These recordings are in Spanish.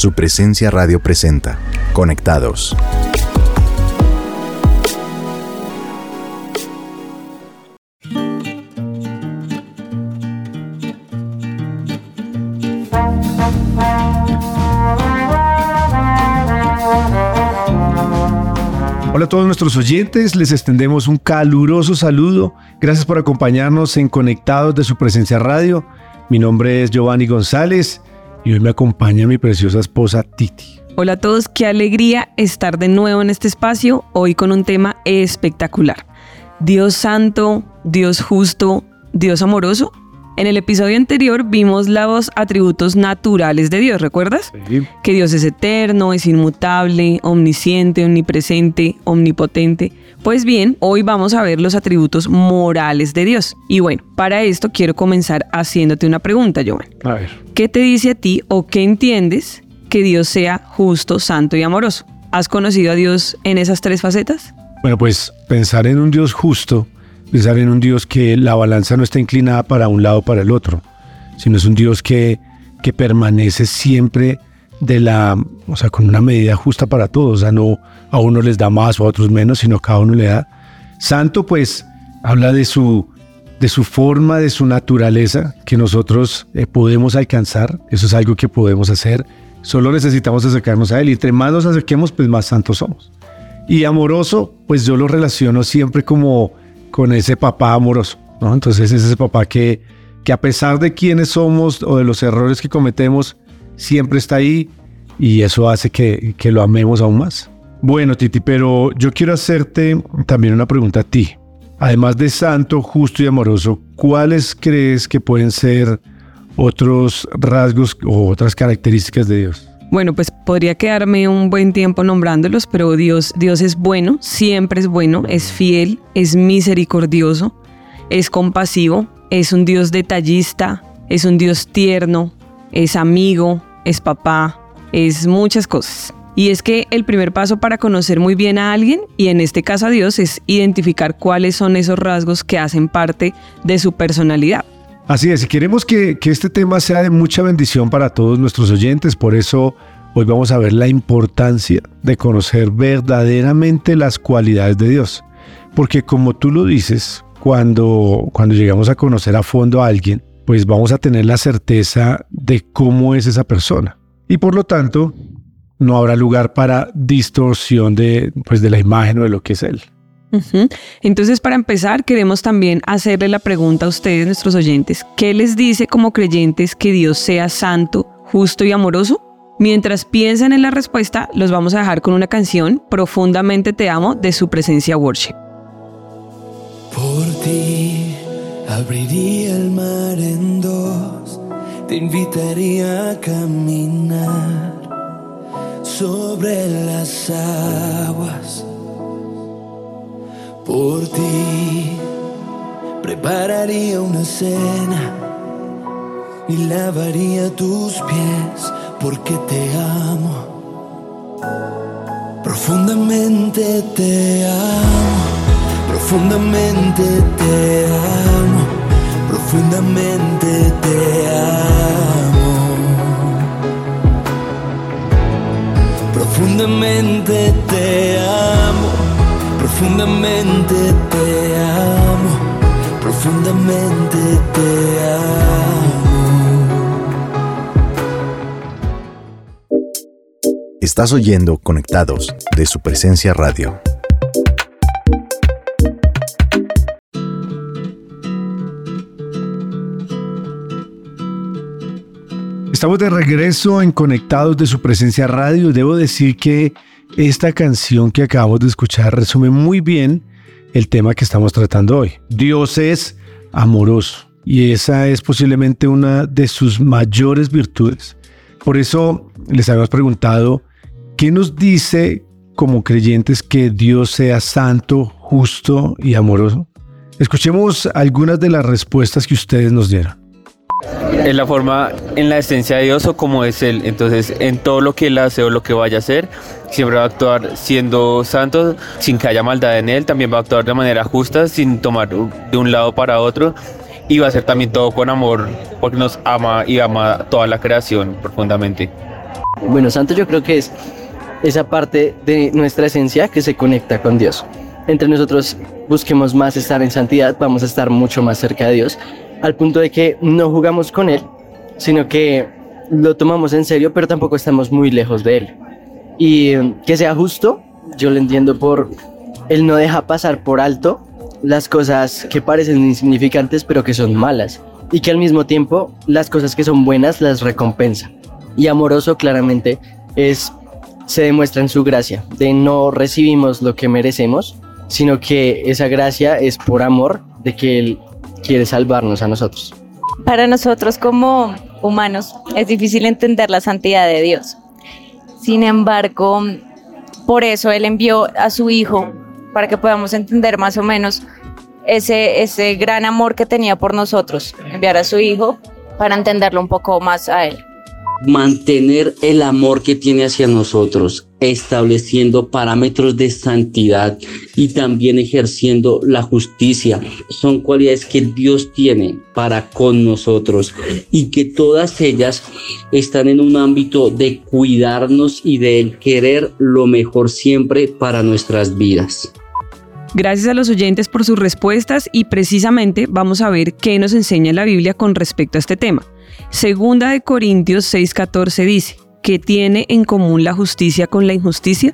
Su presencia radio presenta. Conectados. Hola a todos nuestros oyentes, les extendemos un caluroso saludo. Gracias por acompañarnos en Conectados de su presencia radio. Mi nombre es Giovanni González y hoy me acompaña mi preciosa esposa Titi. Hola a todos, qué alegría estar de nuevo en este espacio, hoy con un tema espectacular. Dios santo, Dios justo, Dios amoroso. En el episodio anterior vimos los atributos naturales de Dios, ¿recuerdas? Sí. Que Dios es eterno, es inmutable, omnisciente, omnipresente, omnipotente. Pues bien, hoy vamos a ver los atributos morales de Dios. Y bueno, para esto quiero comenzar haciéndote una pregunta, Joan. A ver. ¿Qué te dice a ti o qué entiendes que Dios sea justo, santo y amoroso? ¿Has conocido a Dios en esas tres facetas? Bueno, pues pensar en un Dios justo, pensar en un Dios que la balanza no está inclinada para un lado o para el otro, sino es un Dios que, que permanece siempre de la, o sea, con una medida justa para todos, o sea, no a uno les da más o a otros menos, sino cada uno le da. Santo, pues, habla de su, de su forma, de su naturaleza, que nosotros eh, podemos alcanzar, eso es algo que podemos hacer, solo necesitamos acercarnos a Él, y entre más nos acerquemos, pues más santos somos. Y amoroso, pues yo lo relaciono siempre como con ese papá amoroso, ¿no? Entonces es ese papá que, que a pesar de quiénes somos o de los errores que cometemos, siempre está ahí y eso hace que, que lo amemos aún más. Bueno, Titi, pero yo quiero hacerte también una pregunta a ti. Además de santo, justo y amoroso, ¿cuáles crees que pueden ser otros rasgos o otras características de Dios? Bueno, pues podría quedarme un buen tiempo nombrándolos, pero Dios, Dios es bueno, siempre es bueno, es fiel, es misericordioso, es compasivo, es un Dios detallista, es un Dios tierno, es amigo, es papá, es muchas cosas. Y es que el primer paso para conocer muy bien a alguien, y en este caso a Dios, es identificar cuáles son esos rasgos que hacen parte de su personalidad. Así es, y queremos que, este tema sea de mucha bendición para todos nuestros oyentes, por eso hoy vamos a ver la importancia de conocer verdaderamente las cualidades de Dios. Porque como tú lo dices, cuando, cuando llegamos a conocer a fondo a alguien, pues vamos a tener la certeza de cómo es esa persona. Y por lo tanto, no habrá lugar para distorsión de, pues, de la imagen o de lo que es Él. Entonces, para empezar, queremos también hacerle la pregunta a ustedes, nuestros oyentes. ¿Qué les dice como creyentes que Dios sea santo, justo y amoroso? Mientras piensan en la respuesta, los vamos a dejar con una canción, Profundamente Te Amo, de su presencia worship. Por ti abriría el mar en dos, te invitaría a caminar sobre las aguas. Por ti prepararía una cena y lavaría tus pies porque te amo. Profundamente te amo, profundamente te amo, profundamente te amo. Profundamente te amo, profundamente te amo. Estás oyendo Conectados de su presencia radio. Estamos de regreso en Conectados de su presencia radio. Debo decir que esta canción que acabamos de escuchar resume muy bien el tema que estamos tratando hoy. Dios es amoroso y esa es posiblemente una de sus mayores virtudes. Por eso les habíamos preguntado, ¿qué nos dice como creyentes que Dios sea santo, justo y amoroso? Escuchemos algunas de las respuestas que ustedes nos dieron. En la forma, en la esencia de Dios o como es Él. Entonces, en todo lo que Él hace o lo que vaya a hacer, siempre va a actuar siendo santo, sin que haya maldad en Él. También va a actuar de manera justa, sin tomar de un lado para otro. Y va a hacer también todo con amor, porque nos ama y ama toda la creación profundamente. Bueno, santo yo creo que es esa parte de nuestra esencia que se conecta con Dios. Entre nosotros busquemos más estar en santidad, vamos a estar mucho más cerca de Dios, al punto de que no jugamos con Él, sino que lo tomamos en serio, pero tampoco estamos muy lejos de Él. Y eh, que sea justo, yo lo entiendo por Él no deja pasar por alto las cosas que parecen insignificantes, pero que son malas. Y que al mismo tiempo las cosas que son buenas las recompensa. Y amoroso claramente es se demuestra en su gracia, de no recibimos lo que merecemos, sino que esa gracia es por amor de que Él quiere salvarnos a nosotros. Para nosotros como humanos es difícil entender la santidad de Dios. Sin embargo, por eso Él envió a su Hijo para que podamos entender más o menos ese, ese gran amor que tenía por nosotros, enviar a su Hijo para entenderlo un poco más a Él mantener el amor que tiene hacia nosotros, estableciendo parámetros de santidad y también ejerciendo la justicia. Son cualidades que Dios tiene para con nosotros y que todas ellas están en un ámbito de cuidarnos y de querer lo mejor siempre para nuestras vidas. Gracias a los oyentes por sus respuestas y precisamente vamos a ver qué nos enseña la Biblia con respecto a este tema. Segunda de Corintios 6:14 dice, ¿qué tiene en común la justicia con la injusticia?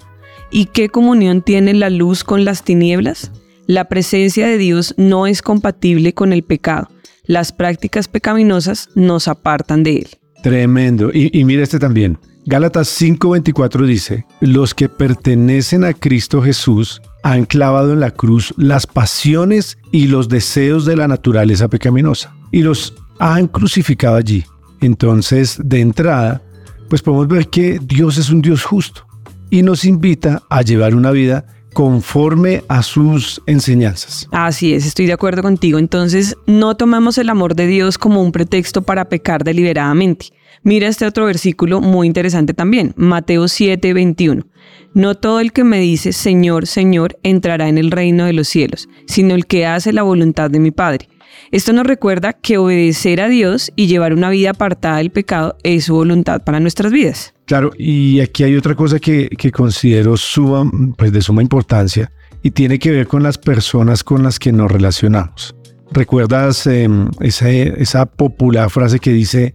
¿Y qué comunión tiene la luz con las tinieblas? La presencia de Dios no es compatible con el pecado. Las prácticas pecaminosas nos apartan de él. Tremendo. Y, mira este también. Gálatas 5:24 dice, los que pertenecen a Cristo Jesús han clavado en la cruz las pasiones y los deseos de la naturaleza pecaminosa y los han crucificado allí. Entonces, de entrada, pues podemos ver que Dios es un Dios justo y nos invita a llevar una vida conforme a sus enseñanzas. Así es, estoy de acuerdo contigo. Entonces, no tomemos el amor de Dios como un pretexto para pecar deliberadamente. Mira este otro versículo muy interesante también, Mateo 7, 21. No todo el que me dice Señor, Señor entrará en el reino de los cielos, sino el que hace la voluntad de mi Padre. Esto nos recuerda que obedecer a Dios y llevar una vida apartada del pecado es su voluntad para nuestras vidas. Claro, y aquí hay otra cosa que, considero suma, pues de suma importancia y tiene que ver con las personas con las que nos relacionamos. ¿Recuerdas em, esa, esa popular frase que dice,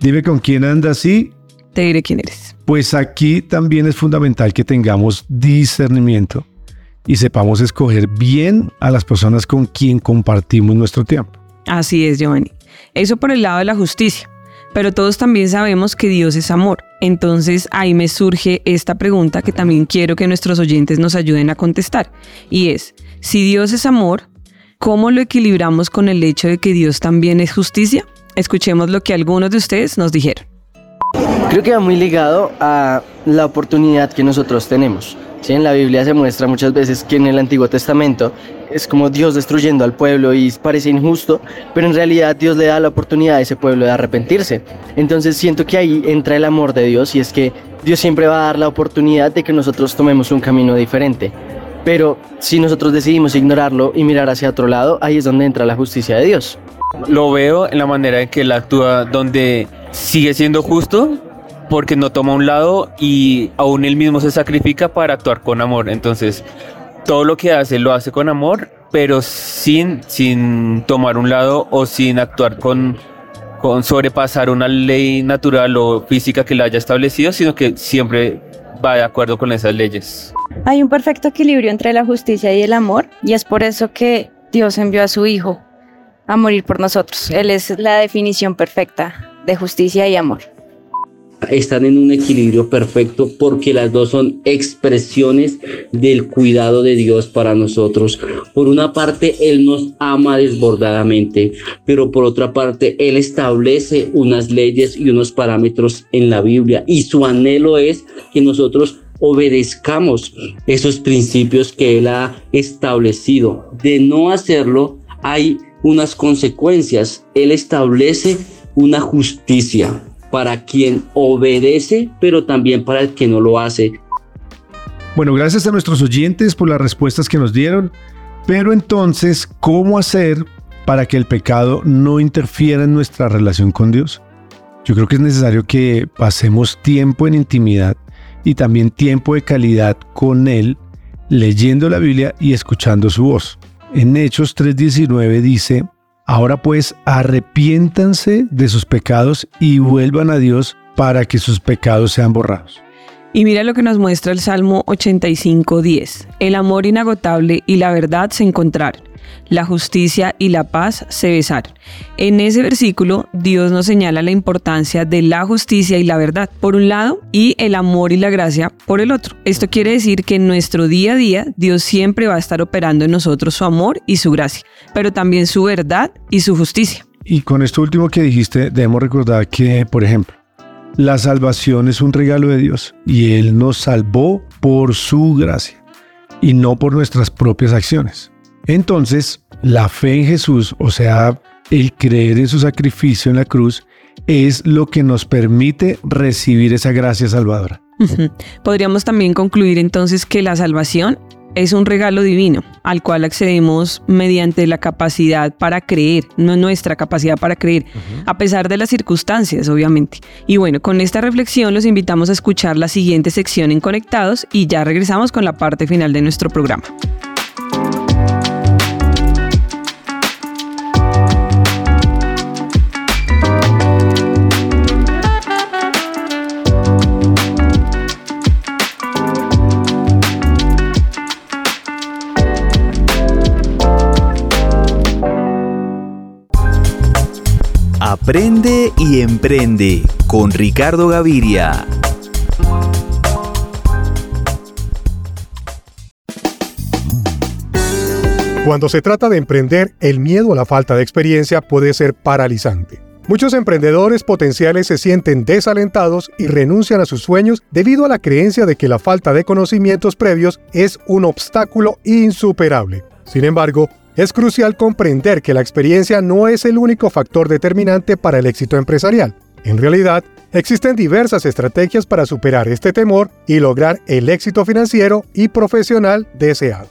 dime con quién andas y... Te diré quién eres. Pues aquí también es fundamental que tengamos discernimiento y sepamos escoger bien a las personas con quien compartimos nuestro tiempo. Así es, Giovanni. Eso por el lado de la justicia. Pero todos también sabemos que Dios es amor. Entonces ahí me surge esta pregunta que también quiero que nuestros oyentes nos ayuden a contestar. Y es, si Dios es amor, ¿cómo lo equilibramos con el hecho de que Dios también es justicia? Escuchemos lo que algunos de ustedes nos dijeron. Creo que va muy ligado a la oportunidad que nosotros tenemos. ¿Sí? En la Biblia se muestra muchas veces que en el Antiguo Testamento es como Dios destruyendo al pueblo y parece injusto, pero en realidad Dios le da la oportunidad a ese pueblo de arrepentirse. Entonces siento que ahí entra el amor de Dios y es que Dios siempre va a dar la oportunidad de que nosotros tomemos un camino diferente. Pero si nosotros decidimos ignorarlo y mirar hacia otro lado, ahí es donde entra la justicia de Dios. Lo veo en la manera en que él actúa, donde sigue siendo justo, porque no toma un lado y aún él mismo se sacrifica para actuar con amor. Entonces, todo lo que hace lo hace con amor, pero sin, sin tomar un lado o sin actuar con, con sobrepasar una ley natural o física que le haya establecido, sino que siempre va de acuerdo con esas leyes. Hay un perfecto equilibrio entre la justicia y el amor, y es por eso que Dios envió a su Hijo a morir por nosotros. Él es la definición perfecta de justicia y amor están en un equilibrio perfecto porque las dos son expresiones del cuidado de Dios para nosotros. Por una parte, Él nos ama desbordadamente, pero por otra parte, Él establece unas leyes y unos parámetros en la Biblia y su anhelo es que nosotros obedezcamos esos principios que Él ha establecido. De no hacerlo, hay unas consecuencias. Él establece una justicia para quien obedece, pero también para el que no lo hace. Bueno, gracias a nuestros oyentes por las respuestas que nos dieron. Pero entonces, ¿cómo hacer para que el pecado no interfiera en nuestra relación con Dios? Yo creo que es necesario que pasemos tiempo en intimidad y también tiempo de calidad con Él, leyendo la Biblia y escuchando su voz. En Hechos 3:19 dice, Ahora pues arrepiéntanse de sus pecados y vuelvan a Dios para que sus pecados sean borrados. Y mira lo que nos muestra el Salmo 85.10. El amor inagotable y la verdad se encontraron. La justicia y la paz se besaron. En ese versículo, Dios nos señala la importancia de la justicia y la verdad, por un lado, y el amor y la gracia por el otro. Esto quiere decir que en nuestro día a día, Dios siempre va a estar operando en nosotros su amor y su gracia, pero también su verdad y su justicia. Y con esto último que dijiste, debemos recordar que, por ejemplo, la salvación es un regalo de Dios y Él nos salvó por su gracia y no por nuestras propias acciones. Entonces, la fe en Jesús, o sea, el creer en su sacrificio en la cruz, es lo que nos permite recibir esa gracia salvadora. Podríamos también concluir entonces que la salvación es un regalo divino al cual accedemos mediante la capacidad para creer, no nuestra capacidad para creer, a pesar de las circunstancias, obviamente. Y bueno, con esta reflexión los invitamos a escuchar la siguiente sección en Conectados y ya regresamos con la parte final de nuestro programa. Aprende y emprende con Ricardo Gaviria. Cuando se trata de emprender, el miedo a la falta de experiencia puede ser paralizante. Muchos emprendedores potenciales se sienten desalentados y renuncian a sus sueños debido a la creencia de que la falta de conocimientos previos es un obstáculo insuperable. Sin embargo, es crucial comprender que la experiencia no es el único factor determinante para el éxito empresarial. En realidad, existen diversas estrategias para superar este temor y lograr el éxito financiero y profesional deseado.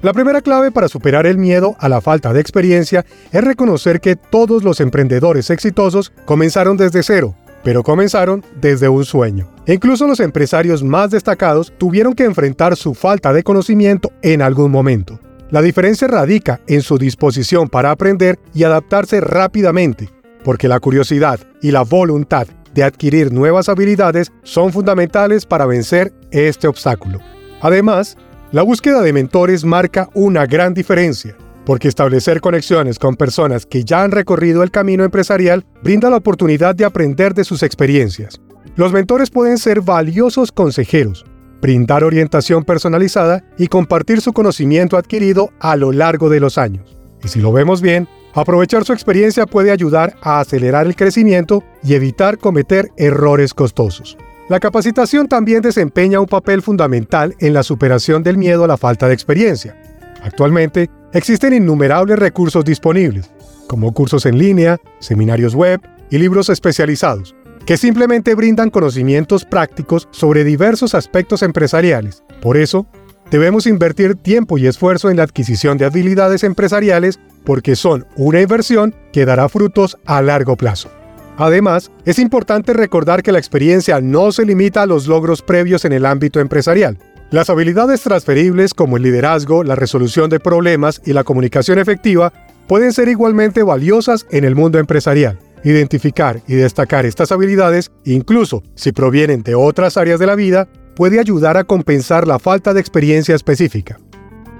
La primera clave para superar el miedo a la falta de experiencia es reconocer que todos los emprendedores exitosos comenzaron desde cero, pero comenzaron desde un sueño. incluso los empresarios más destacados tuvieron que enfrentar su falta de conocimiento en algún momento. La diferencia radica en su disposición para aprender y adaptarse rápidamente, porque la curiosidad y la voluntad de adquirir nuevas habilidades son fundamentales para vencer este obstáculo. Además, la búsqueda de mentores marca una gran diferencia, porque establecer conexiones con personas que ya han recorrido el camino empresarial brinda la oportunidad de aprender de sus experiencias. Los mentores pueden ser valiosos consejeros, brindar orientación personalizada y compartir su conocimiento adquirido a lo largo de los años. Y si lo vemos bien, aprovechar su experiencia puede ayudar a acelerar el crecimiento y evitar cometer errores costosos. La capacitación también desempeña un papel fundamental en la superación del miedo a la falta de experiencia. Actualmente, existen innumerables recursos disponibles, como cursos en línea, seminarios web y libros especializados, que simplemente brindan conocimientos prácticos sobre diversos aspectos empresariales. Por eso, debemos invertir tiempo y esfuerzo en la adquisición de habilidades empresariales porque son una inversión que dará frutos a largo plazo. Además, es importante recordar que la experiencia no se limita a los logros previos en el ámbito empresarial. Las habilidades transferibles como el liderazgo, la resolución de problemas y la comunicación efectiva pueden ser igualmente valiosas en el mundo empresarial. Identificar y destacar estas habilidades, incluso si provienen de otras áreas de la vida, puede ayudar a compensar la falta de experiencia específica.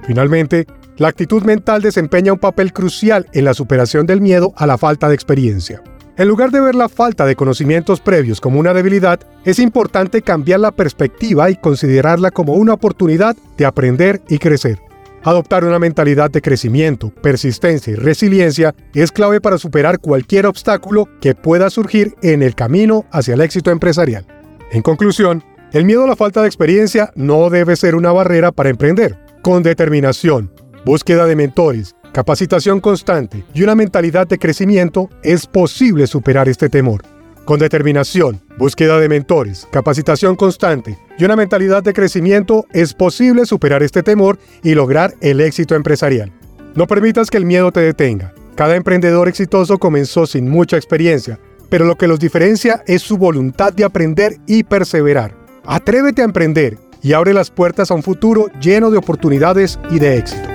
Finalmente, la actitud mental desempeña un papel crucial en la superación del miedo a la falta de experiencia. En lugar de ver la falta de conocimientos previos como una debilidad, es importante cambiar la perspectiva y considerarla como una oportunidad de aprender y crecer. Adoptar una mentalidad de crecimiento, persistencia y resiliencia es clave para superar cualquier obstáculo que pueda surgir en el camino hacia el éxito empresarial. En conclusión, el miedo a la falta de experiencia no debe ser una barrera para emprender. Con determinación, búsqueda de mentores, capacitación constante y una mentalidad de crecimiento es posible superar este temor. Con determinación, búsqueda de mentores, capacitación constante y una mentalidad de crecimiento es posible superar este temor y lograr el éxito empresarial. No permitas que el miedo te detenga. Cada emprendedor exitoso comenzó sin mucha experiencia, pero lo que los diferencia es su voluntad de aprender y perseverar. Atrévete a emprender y abre las puertas a un futuro lleno de oportunidades y de éxito.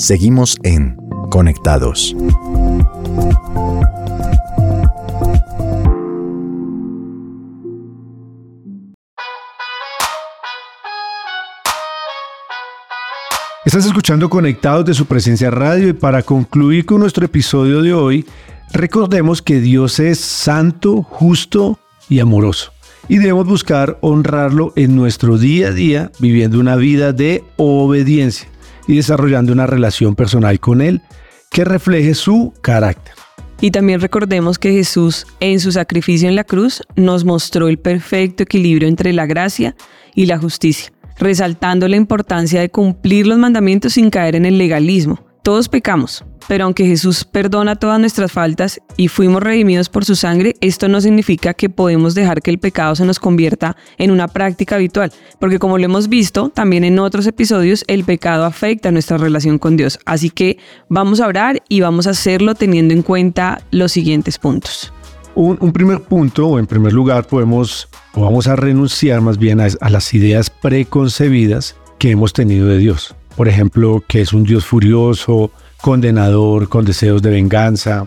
Seguimos en Conectados. Estás escuchando Conectados de su presencia radio y para concluir con nuestro episodio de hoy, recordemos que Dios es santo, justo y amoroso. Y debemos buscar honrarlo en nuestro día a día, viviendo una vida de obediencia y desarrollando una relación personal con Él que refleje su carácter. Y también recordemos que Jesús en su sacrificio en la cruz nos mostró el perfecto equilibrio entre la gracia y la justicia resaltando la importancia de cumplir los mandamientos sin caer en el legalismo. Todos pecamos, pero aunque Jesús perdona todas nuestras faltas y fuimos redimidos por su sangre, esto no significa que podemos dejar que el pecado se nos convierta en una práctica habitual, porque como lo hemos visto también en otros episodios, el pecado afecta nuestra relación con Dios. Así que vamos a orar y vamos a hacerlo teniendo en cuenta los siguientes puntos. Un, primer punto, o en primer lugar, podemos o vamos a renunciar más bien a, las ideas preconcebidas que hemos tenido de Dios. Por ejemplo, que es un Dios furioso, condenador, con deseos de venganza.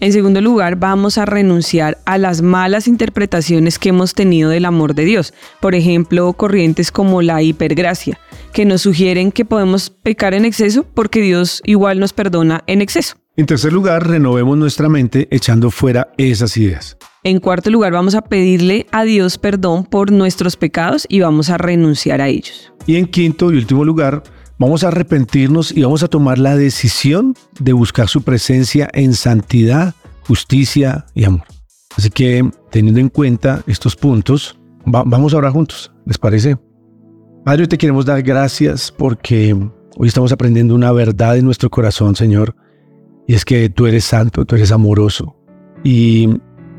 En segundo lugar, vamos a renunciar a las malas interpretaciones que hemos tenido del amor de Dios. Por ejemplo, corrientes como la hipergracia, que nos sugieren que podemos pecar en exceso porque Dios igual nos perdona en exceso. En tercer lugar, renovemos nuestra mente echando fuera esas ideas. En cuarto lugar, vamos a pedirle a Dios perdón por nuestros pecados y vamos a renunciar a ellos. Y en quinto y último lugar, vamos a arrepentirnos y vamos a tomar la decisión de buscar su presencia en santidad, justicia y amor. Así que, teniendo en cuenta estos puntos, vamos a orar juntos. ¿Les parece? Padre, te queremos dar gracias porque hoy estamos aprendiendo una verdad en nuestro corazón, Señor y es que tú eres santo, tú eres amoroso. Y,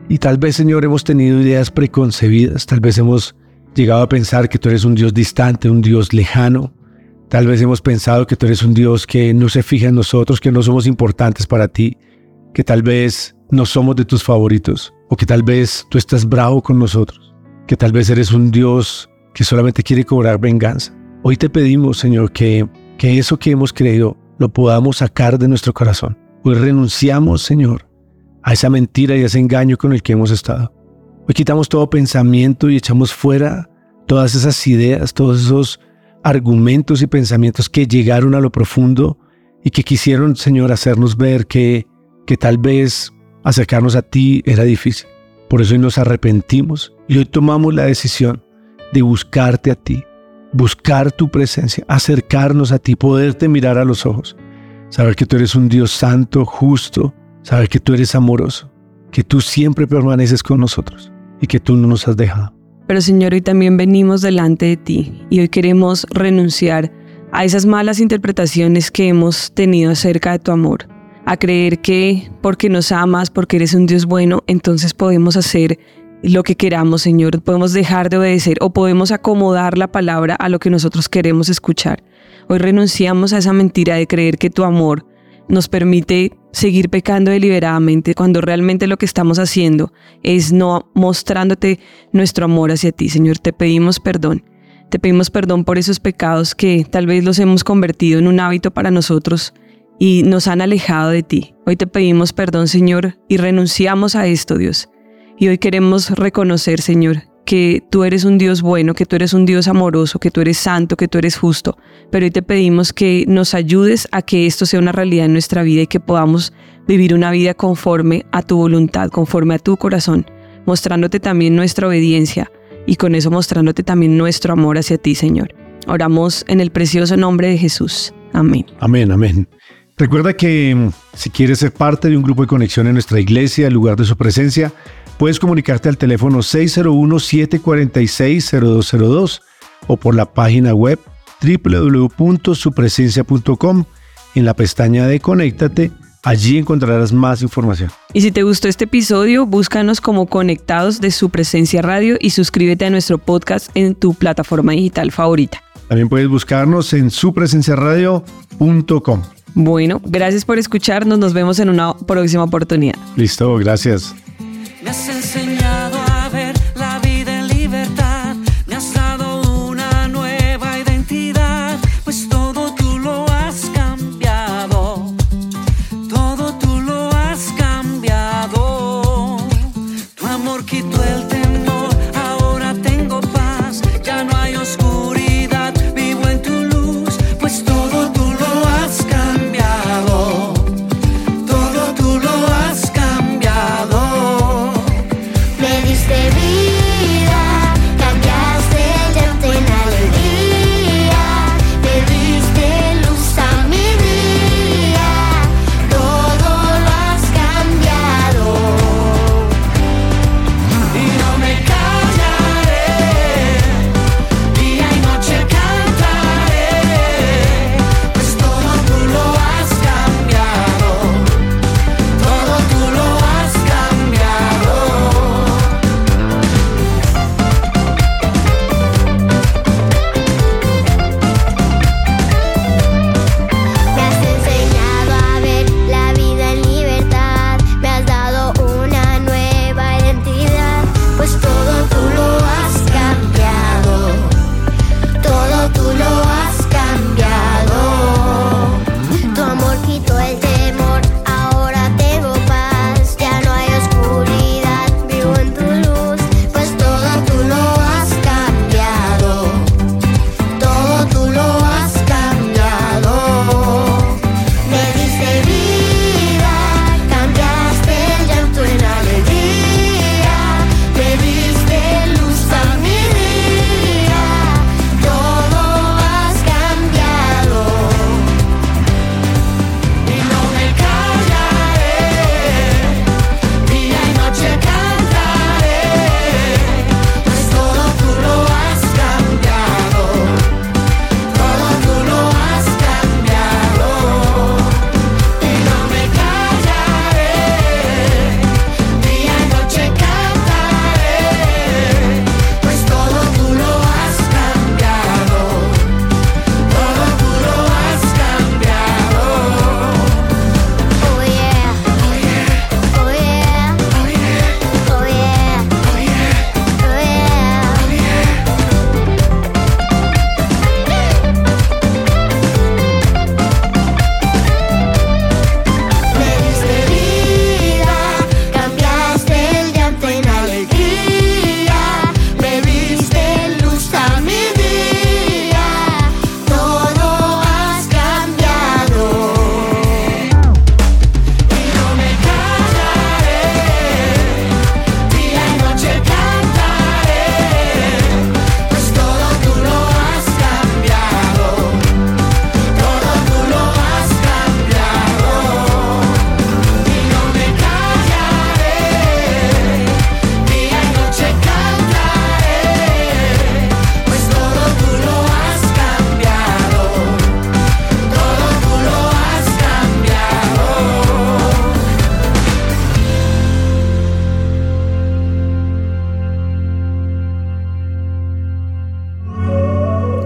y tal vez, Señor, hemos tenido ideas preconcebidas, tal vez hemos llegado a pensar que tú eres un Dios distante, un Dios lejano. Tal vez hemos pensado que tú eres un Dios que no se fija en nosotros, que no somos importantes para ti, que tal vez no somos de tus favoritos, o que tal vez tú estás bravo con nosotros, que tal vez eres un Dios que solamente quiere cobrar venganza. Hoy te pedimos, Señor, que, que eso que hemos creído lo podamos sacar de nuestro corazón Hoy renunciamos, Señor, a esa mentira y a ese engaño con el que hemos estado. Hoy quitamos todo pensamiento y echamos fuera todas esas ideas, todos esos argumentos y pensamientos que llegaron a lo profundo y que quisieron, Señor, hacernos ver que, que tal vez acercarnos a ti era difícil. Por eso hoy nos arrepentimos y hoy tomamos la decisión de buscarte a ti, buscar tu presencia, acercarnos a ti, poderte mirar a los ojos saber que tú eres un Dios santo, justo, saber que tú eres amoroso, que tú siempre permaneces con nosotros y que tú no nos has dejado. Pero Señor, hoy también venimos delante de ti y hoy queremos renunciar a esas malas interpretaciones que hemos tenido acerca de tu amor, a creer que porque nos amas, porque eres un Dios bueno, entonces podemos hacer lo que queramos, Señor, podemos dejar de obedecer o podemos acomodar la palabra a lo que nosotros queremos escuchar. Hoy renunciamos a esa mentira de creer que tu amor nos permite seguir pecando deliberadamente cuando realmente lo que estamos haciendo es no mostrándote nuestro amor hacia ti. Señor, te pedimos perdón. Te pedimos perdón por esos pecados que tal vez los hemos convertido en un hábito para nosotros y nos han alejado de ti. Hoy te pedimos perdón, Señor, y renunciamos a esto, Dios. Y hoy queremos reconocer, Señor, que tú eres un Dios bueno, que tú eres un Dios amoroso, que tú eres santo, que tú eres justo. Pero hoy te pedimos que nos ayudes a que esto sea una realidad en nuestra vida y que podamos vivir una vida conforme a tu voluntad, conforme a tu corazón, mostrándote también nuestra obediencia y con eso mostrándote también nuestro amor hacia ti, Señor. Oramos en el precioso nombre de Jesús. Amén. Amén, amén. Recuerda que mm, si quieres ser parte de un grupo de conexión en nuestra iglesia, el lugar de su presencia, puedes comunicarte al teléfono 601-746-0202 o por la página web www.supresencia.com en la pestaña de Conéctate. Allí encontrarás más información. Y si te gustó este episodio, búscanos como Conectados de Su Presencia Radio y suscríbete a nuestro podcast en tu plataforma digital favorita. También puedes buscarnos en supresenciaradio.com. Bueno, gracias por escucharnos. Nos vemos en una próxima oportunidad. Listo, gracias. Me hace